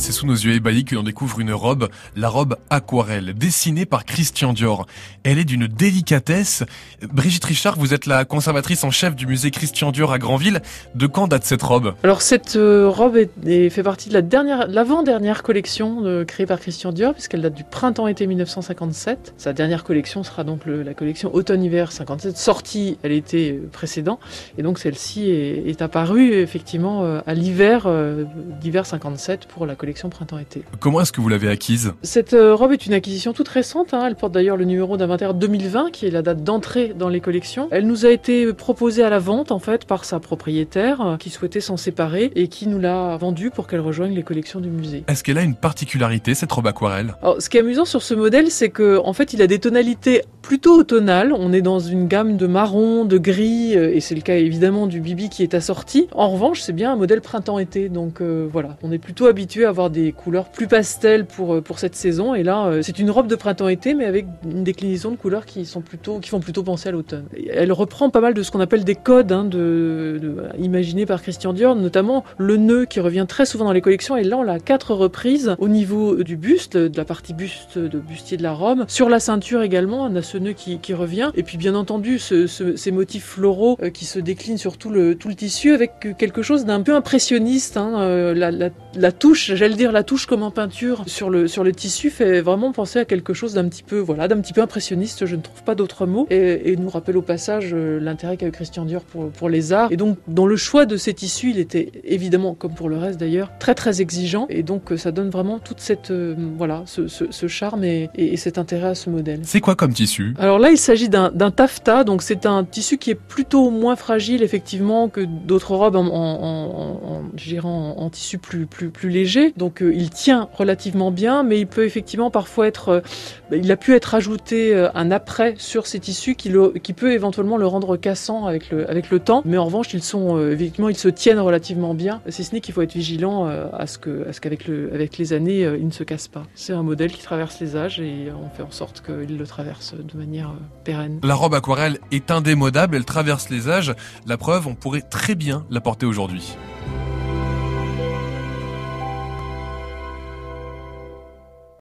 C'est sous nos yeux ébahis que l'on découvre une robe, la robe aquarelle, dessinée par Christian Dior. Elle est d'une délicatesse. Brigitte Richard, vous êtes la conservatrice en chef du musée Christian Dior à Granville. De quand date cette robe? Alors cette euh, robe fait partie de la dernière, l'avant-dernière collection euh, créée par Christian Dior, puisqu'elle date du printemps-été 1957. Sa dernière collection sera donc la collection automne-hiver 57, sortie à l'été euh, précédent, et donc celle-ci est, apparue effectivement à l'hiver d'hiver 57 pour la collection printemps-été. Comment est-ce que vous l'avez acquise? Cette robe est une acquisition toute récente. Hein. Elle porte d'ailleurs le numéro d'inventaire 2020, qui est la date d'entrée dans les collections. Elle nous a été proposée à la vente en fait par sa propriétaire, qui souhaitait s'en séparer et qui nous l'a vendue pour qu'elle rejoigne les collections du musée. Est-ce qu'elle a une particularité cette robe aquarelle? Alors, Ce qui est amusant sur ce modèle, c'est que en fait, il a des tonalités plutôt automnales. On est dans une gamme de marron, de gris, euh, et c'est le cas évidemment du Bibi qui est assorti. En revanche, c'est bien un modèle printemps-été, donc euh, voilà, on est plutôt habitué à avoir des couleurs plus pastel pour euh, pour cette saison. Et là, c'est une robe de printemps-été, mais avec une déclinaison de couleurs qui sont plutôt qui font plutôt penser à l'automne. Elle reprend pas mal de ce qu'on appelle des codes hein, imaginés par Christian Dior, notamment le nœud qui revient très souvent dans les collections. Et là, on l'a quatre reprises au niveau du buste, de la partie buste de bustier de la robe, sur la ceinture également, on a ce qui, revient. Et puis bien entendu, ce, ce, ces motifs floraux euh, qui se déclinent sur tout le tout le tissu avec quelque chose d'un peu impressionniste. Hein, euh, la, touche, j'allais dire la touche comme en peinture sur le sur le tissu fait vraiment penser à quelque chose d'un petit peu voilà d'un petit peu impressionniste. Je ne trouve pas d'autres mots et, nous rappelle au passage euh, l'intérêt qu'a eu Christian Dior pour pour les arts. Et donc dans le choix de ces tissus, il était évidemment comme pour le reste d'ailleurs très très exigeant et donc ça donne vraiment toute cette voilà ce, charme et, cet intérêt à ce modèle. C'est quoi comme tissu? Alors là, il s'agit d'un taffetas, donc c'est un tissu qui est plutôt moins fragile effectivement que d'autres robes en, tissu plus, plus, léger. Donc euh, il tient relativement bien, mais il peut effectivement parfois être, euh, il a pu être ajouté euh, un après sur ces tissus qui, peut éventuellement le rendre cassant avec le, temps. Mais en revanche, ils sont effectivement, ils se tiennent relativement bien. Si ce n'est qu'il faut être vigilant à ce qu'avec avec les années, euh, il ne se casse pas. C'est un modèle qui traverse les âges et on fait en sorte qu'il le traverse pérenne. La robe aquarelle est indémodable, elle traverse les âges. La preuve, on pourrait très bien la porter aujourd'hui.